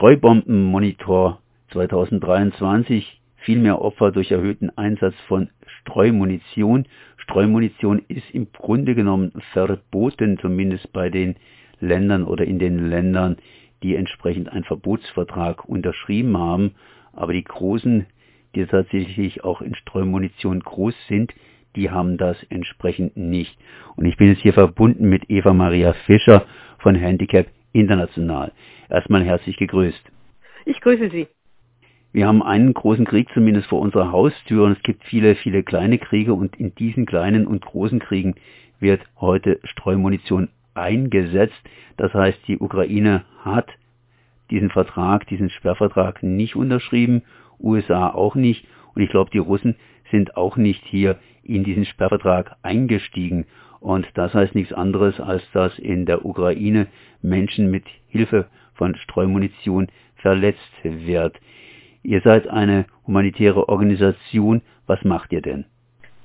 Streubombenmonitor 2023 viel mehr Opfer durch erhöhten Einsatz von Streumunition. Streumunition ist im Grunde genommen verboten, zumindest bei den Ländern oder in den Ländern, die entsprechend einen Verbotsvertrag unterschrieben haben. Aber die großen, die tatsächlich auch in Streumunition groß sind, die haben das entsprechend nicht. Und ich bin jetzt hier verbunden mit Eva Maria Fischer von Handicap International. Erstmal herzlich gegrüßt. Ich grüße Sie. Wir haben einen großen Krieg zumindest vor unserer Haustür und es gibt viele, viele kleine Kriege und in diesen kleinen und großen Kriegen wird heute Streumunition eingesetzt. Das heißt, die Ukraine hat diesen Vertrag, diesen Sperrvertrag nicht unterschrieben, USA auch nicht und ich glaube, die Russen sind auch nicht hier in diesen Sperrvertrag eingestiegen. Und das heißt nichts anderes, als dass in der Ukraine Menschen mit Hilfe von Streumunition verletzt wird. Ihr seid eine humanitäre Organisation. Was macht ihr denn?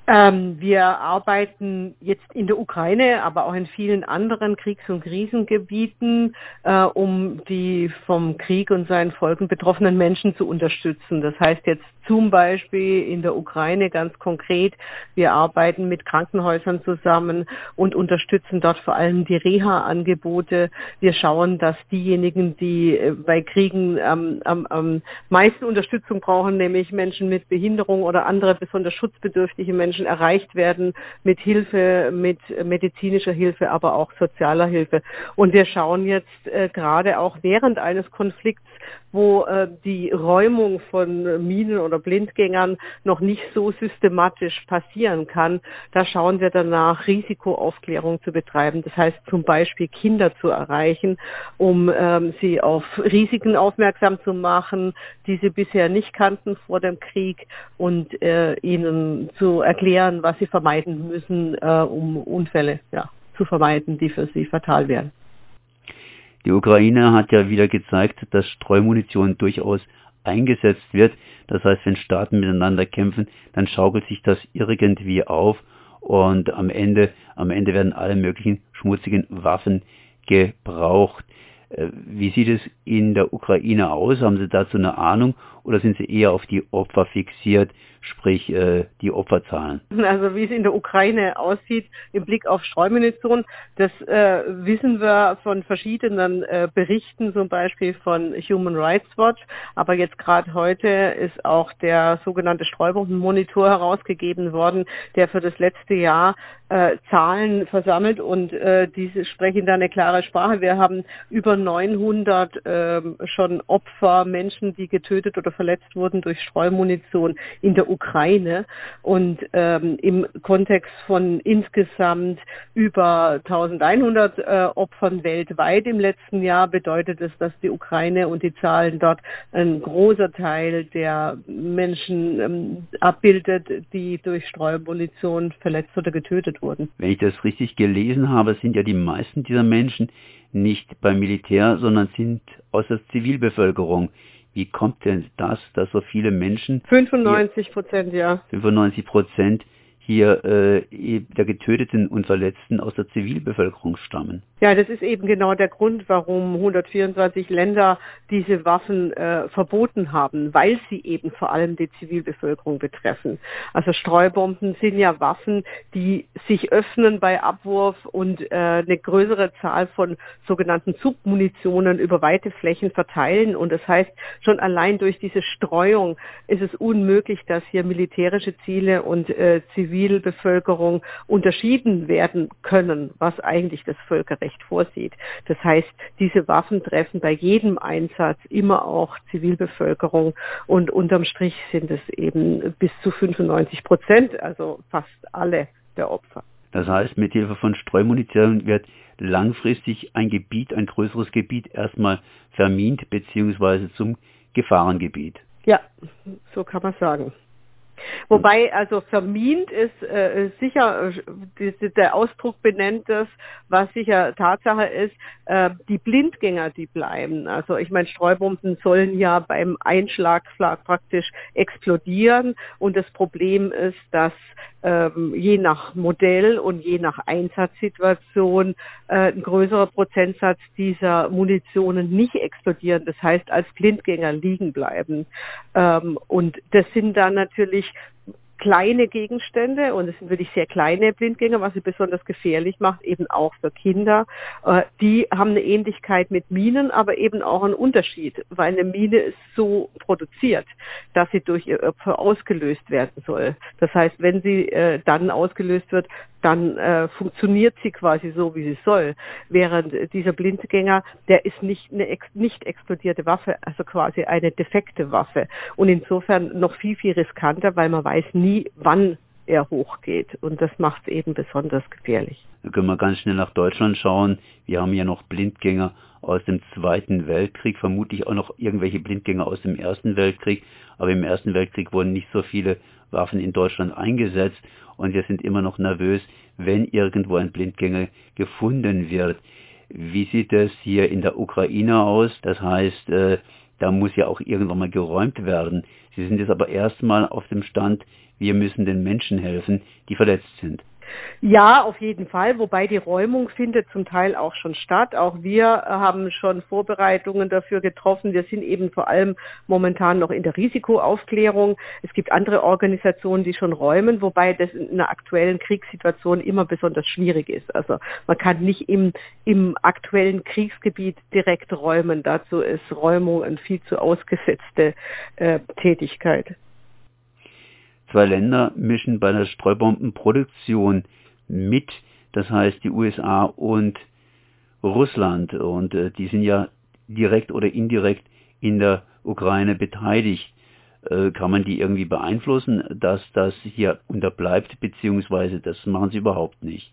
Ähm, wir arbeiten jetzt in der Ukraine, aber auch in vielen anderen Kriegs- und Krisengebieten, äh, um die vom Krieg und seinen Folgen betroffenen Menschen zu unterstützen. Das heißt jetzt zum Beispiel in der Ukraine ganz konkret, wir arbeiten mit Krankenhäusern zusammen und unterstützen dort vor allem die Reha-Angebote. Wir schauen, dass diejenigen, die äh, bei Kriegen ähm, am, am meisten Unterstützung brauchen, nämlich Menschen mit Behinderung oder andere besonders schutzbedürftige Menschen, Menschen erreicht werden mit Hilfe, mit medizinischer Hilfe, aber auch sozialer Hilfe. Und wir schauen jetzt äh, gerade auch während eines Konflikts, wo äh, die Räumung von Minen oder Blindgängern noch nicht so systematisch passieren kann, da schauen wir danach, Risikoaufklärung zu betreiben. Das heißt zum Beispiel Kinder zu erreichen, um ähm, sie auf Risiken aufmerksam zu machen, die sie bisher nicht kannten vor dem Krieg und äh, ihnen zu erklären, was sie vermeiden müssen, äh, um Unfälle ja, zu vermeiden, die für sie fatal wären. Die Ukraine hat ja wieder gezeigt, dass Streumunition durchaus eingesetzt wird. Das heißt, wenn Staaten miteinander kämpfen, dann schaukelt sich das irgendwie auf und am Ende, am Ende werden alle möglichen schmutzigen Waffen gebraucht. Äh, wie sieht es in der Ukraine aus? Haben Sie dazu eine Ahnung oder sind Sie eher auf die Opfer fixiert, sprich äh, die Opferzahlen? Also wie es in der Ukraine aussieht im Blick auf Streumunition, das äh, wissen wir von verschiedenen äh, Berichten, zum Beispiel von Human Rights Watch. Aber jetzt gerade heute ist auch der sogenannte Streubombenmonitor herausgegeben worden, der für das letzte Jahr äh, Zahlen versammelt und äh, diese sprechen da eine klare Sprache. Wir haben über 900 äh, schon Opfer, Menschen, die getötet oder verletzt wurden durch Streumunition in der Ukraine und ähm, im Kontext von insgesamt über 1100 äh, Opfern weltweit im letzten Jahr bedeutet es, dass die Ukraine und die Zahlen dort ein großer Teil der Menschen ähm, abbildet, die durch Streumunition verletzt oder getötet getötet wurden. Wenn ich das richtig gelesen habe, sind ja die meisten dieser Menschen nicht beim Militär, sondern sind aus der Zivilbevölkerung. Wie kommt denn das, dass so viele Menschen 95 Prozent, ja. 95 Prozent hier äh, der Getöteten und Verletzten aus der Zivilbevölkerung stammen. Ja, das ist eben genau der Grund, warum 124 Länder diese Waffen äh, verboten haben, weil sie eben vor allem die Zivilbevölkerung betreffen. Also Streubomben sind ja Waffen, die sich öffnen bei Abwurf und äh, eine größere Zahl von sogenannten Submunitionen über weite Flächen verteilen. Und das heißt, schon allein durch diese Streuung ist es unmöglich, dass hier militärische Ziele und äh, Zivil Zivilbevölkerung unterschieden werden können, was eigentlich das Völkerrecht vorsieht. Das heißt, diese Waffen treffen bei jedem Einsatz immer auch Zivilbevölkerung und unterm Strich sind es eben bis zu 95 Prozent, also fast alle der Opfer. Das heißt, mit Hilfe von Streumunition wird langfristig ein Gebiet, ein größeres Gebiet erstmal vermint bzw. zum Gefahrengebiet. Ja, so kann man sagen. Wobei also vermint ist äh, sicher, die, der Ausdruck benennt das, was sicher Tatsache ist, äh, die Blindgänger, die bleiben. Also ich meine, Streubomben sollen ja beim Einschlag praktisch explodieren und das Problem ist, dass ähm, je nach Modell und je nach Einsatzsituation äh, ein größerer Prozentsatz dieser Munitionen nicht explodieren, das heißt als Blindgänger liegen bleiben. Ähm, und das sind dann natürlich kleine Gegenstände und es sind wirklich sehr kleine Blindgänger, was sie besonders gefährlich macht, eben auch für Kinder. Äh, die haben eine Ähnlichkeit mit Minen, aber eben auch einen Unterschied, weil eine Mine ist so produziert, dass sie durch ihr Opfer ausgelöst werden soll. Das heißt, wenn sie äh, dann ausgelöst wird, dann äh, funktioniert sie quasi so, wie sie soll. Während dieser Blindgänger, der ist nicht eine ex nicht explodierte Waffe, also quasi eine defekte Waffe. Und insofern noch viel, viel riskanter, weil man weiß nie, wann er hochgeht. Und das macht es eben besonders gefährlich. Da können wir ganz schnell nach Deutschland schauen. Wir haben ja noch Blindgänger aus dem Zweiten Weltkrieg, vermutlich auch noch irgendwelche Blindgänger aus dem Ersten Weltkrieg. Aber im Ersten Weltkrieg wurden nicht so viele Waffen in Deutschland eingesetzt und wir sind immer noch nervös, wenn irgendwo ein Blindgänger gefunden wird. Wie sieht es hier in der Ukraine aus? Das heißt, äh, da muss ja auch irgendwann mal geräumt werden. Sie sind jetzt aber erstmal auf dem Stand, wir müssen den Menschen helfen, die verletzt sind. Ja, auf jeden Fall, wobei die Räumung findet zum Teil auch schon statt. Auch wir haben schon Vorbereitungen dafür getroffen. Wir sind eben vor allem momentan noch in der Risikoaufklärung. Es gibt andere Organisationen, die schon räumen, wobei das in einer aktuellen Kriegssituation immer besonders schwierig ist. Also man kann nicht im, im aktuellen Kriegsgebiet direkt räumen. Dazu ist Räumung eine viel zu ausgesetzte äh, Tätigkeit. Zwei Länder mischen bei der Streubombenproduktion mit, das heißt die USA und Russland. Und äh, die sind ja direkt oder indirekt in der Ukraine beteiligt. Äh, kann man die irgendwie beeinflussen, dass das hier unterbleibt, beziehungsweise das machen sie überhaupt nicht?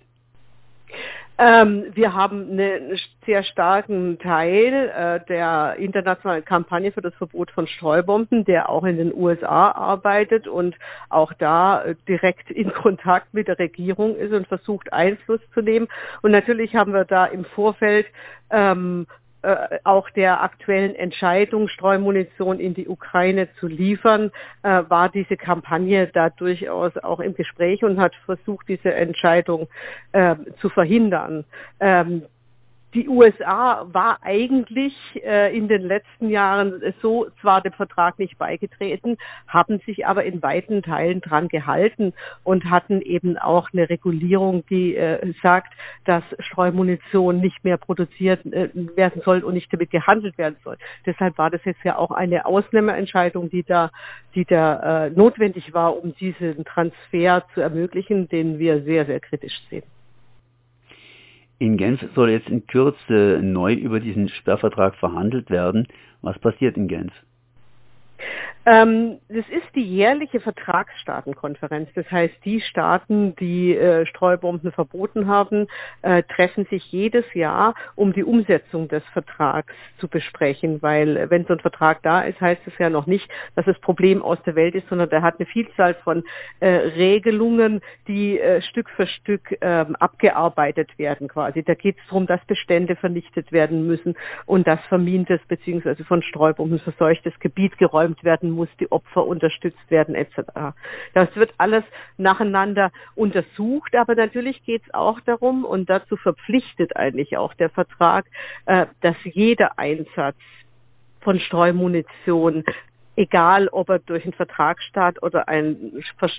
Ähm, wir haben einen sehr starken Teil äh, der internationalen Kampagne für das Verbot von Streubomben, der auch in den USA arbeitet und auch da äh, direkt in Kontakt mit der Regierung ist und versucht Einfluss zu nehmen. Und natürlich haben wir da im Vorfeld ähm, äh, auch der aktuellen Entscheidung, Streumunition in die Ukraine zu liefern, äh, war diese Kampagne da durchaus auch im Gespräch und hat versucht, diese Entscheidung äh, zu verhindern. Ähm, die USA war eigentlich äh, in den letzten Jahren so zwar dem Vertrag nicht beigetreten, haben sich aber in weiten Teilen dran gehalten und hatten eben auch eine Regulierung, die äh, sagt, dass Streumunition nicht mehr produziert äh, werden soll und nicht damit gehandelt werden soll. Deshalb war das jetzt ja auch eine Ausnahmeentscheidung, die da, die da äh, notwendig war, um diesen Transfer zu ermöglichen, den wir sehr, sehr kritisch sehen. In Genf soll jetzt in Kürze neu über diesen Sperrvertrag verhandelt werden. Was passiert in Genf? Ähm, das ist die jährliche Vertragsstaatenkonferenz. Das heißt, die Staaten, die äh, Streubomben verboten haben, äh, treffen sich jedes Jahr, um die Umsetzung des Vertrags zu besprechen. Weil äh, wenn so ein Vertrag da ist, heißt es ja noch nicht, dass das Problem aus der Welt ist, sondern der hat eine Vielzahl von äh, Regelungen, die äh, Stück für Stück ähm, abgearbeitet werden quasi. Da geht es darum, dass Bestände vernichtet werden müssen und dass vermintes bzw. von Streubomben verseuchtes Gebiet geräumt werden muss, die Opfer unterstützt werden etc. Das wird alles nacheinander untersucht, aber natürlich geht es auch darum, und dazu verpflichtet eigentlich auch der Vertrag, äh, dass jeder Einsatz von Streumunition egal ob er durch einen Vertragsstaat oder ein,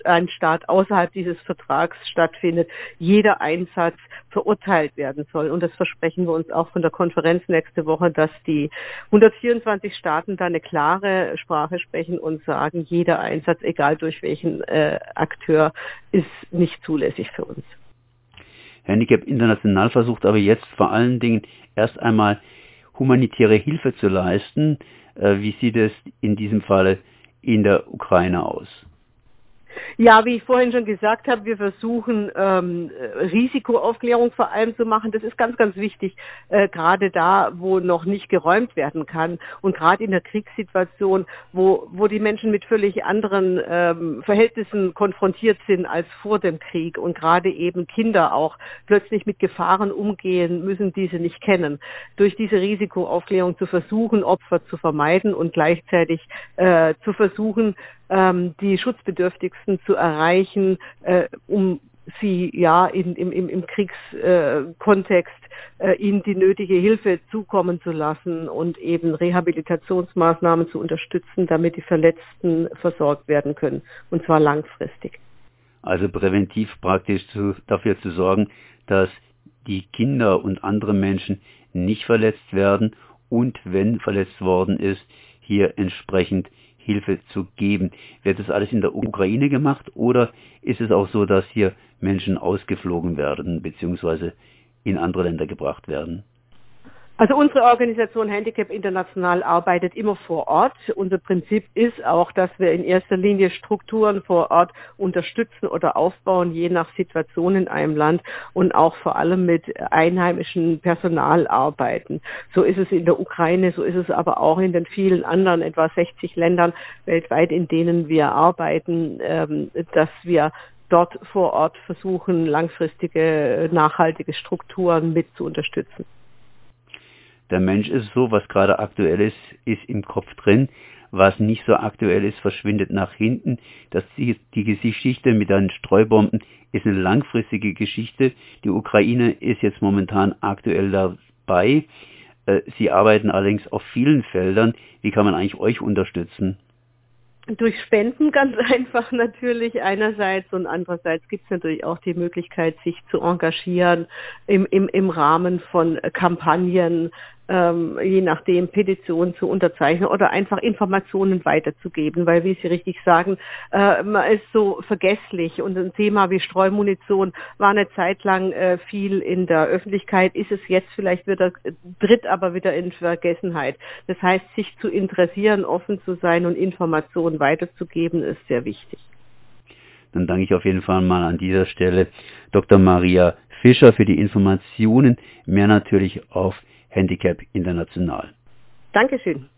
ein Staat außerhalb dieses Vertrags stattfindet, jeder Einsatz verurteilt werden soll. Und das versprechen wir uns auch von der Konferenz nächste Woche, dass die 124 Staaten da eine klare Sprache sprechen und sagen, jeder Einsatz, egal durch welchen äh, Akteur, ist nicht zulässig für uns. Handicap International versucht aber jetzt vor allen Dingen erst einmal humanitäre Hilfe zu leisten. Äh, wie sieht es in diesem Fall in der Ukraine aus? Ja, wie ich vorhin schon gesagt habe, wir versuchen ähm, Risikoaufklärung vor allem zu machen. Das ist ganz, ganz wichtig, äh, gerade da, wo noch nicht geräumt werden kann und gerade in der Kriegssituation, wo, wo die Menschen mit völlig anderen ähm, Verhältnissen konfrontiert sind als vor dem Krieg und gerade eben Kinder auch plötzlich mit Gefahren umgehen, müssen diese nicht kennen. Durch diese Risikoaufklärung zu versuchen, Opfer zu vermeiden und gleichzeitig äh, zu versuchen, ähm, die Schutzbedürftigsten Zivilisten zu erreichen, äh, um sie ja in, im, im, im Kriegskontext äh, ihnen die nötige Hilfe zukommen zu lassen und eben Rehabilitationsmaßnahmen zu unterstützen, damit die Verletzten versorgt werden können, und zwar langfristig. Also präventiv praktisch zu, dafür zu sorgen, dass die Kinder und andere Menschen nicht verletzt werden und wenn verletzt worden ist, hier entsprechend Hilfe zu geben. Wird das alles in der Ukraine gemacht oder ist es auch so, dass hier Menschen ausgeflogen werden bzw. in andere Länder gebracht werden? Also unsere Organisation Handicap International arbeitet immer vor Ort. Unser Prinzip ist auch, dass wir in erster Linie Strukturen vor Ort unterstützen oder aufbauen, je nach Situation in einem Land und auch vor allem mit einheimischem Personal arbeiten. So ist es in der Ukraine, so ist es aber auch in den vielen anderen, etwa 60 Ländern weltweit, in denen wir arbeiten, ähm, dass wir dort vor Ort versuchen, langfristige, nachhaltige Strukturen mit zu unterstützen. Der Mensch ist so, was gerade aktuell ist, ist im Kopf drin. Was nicht so aktuell ist, verschwindet nach hinten. Das, die, die Geschichte mit den Streubomben ist eine langfristige Geschichte. Die Ukraine ist jetzt momentan aktuell dabei. Äh, sie arbeiten allerdings auf vielen Feldern. Wie kann man eigentlich euch unterstützen? durch Spenden ganz einfach natürlich einerseits und andererseits gibt es natürlich auch die Möglichkeit, sich zu engagieren im, im, im Rahmen von Kampagnen, ähm, je nachdem Petitionen zu unterzeichnen oder einfach Informationen weiterzugeben, weil wie Sie richtig sagen, äh, man ist so vergesslich und ein Thema wie Streumunition war eine Zeit lang äh, viel in der Öffentlichkeit, ist es jetzt vielleicht wieder, tritt aber wieder in Vergessenheit. Das heißt, sich zu interessieren, offen zu sein und Informationen weiterzugeben, ist sehr wichtig. Dann danke ich auf jeden Fall mal an dieser Stelle Dr. Maria Fischer für die Informationen, mehr natürlich auf Handicap International. Dankeschön.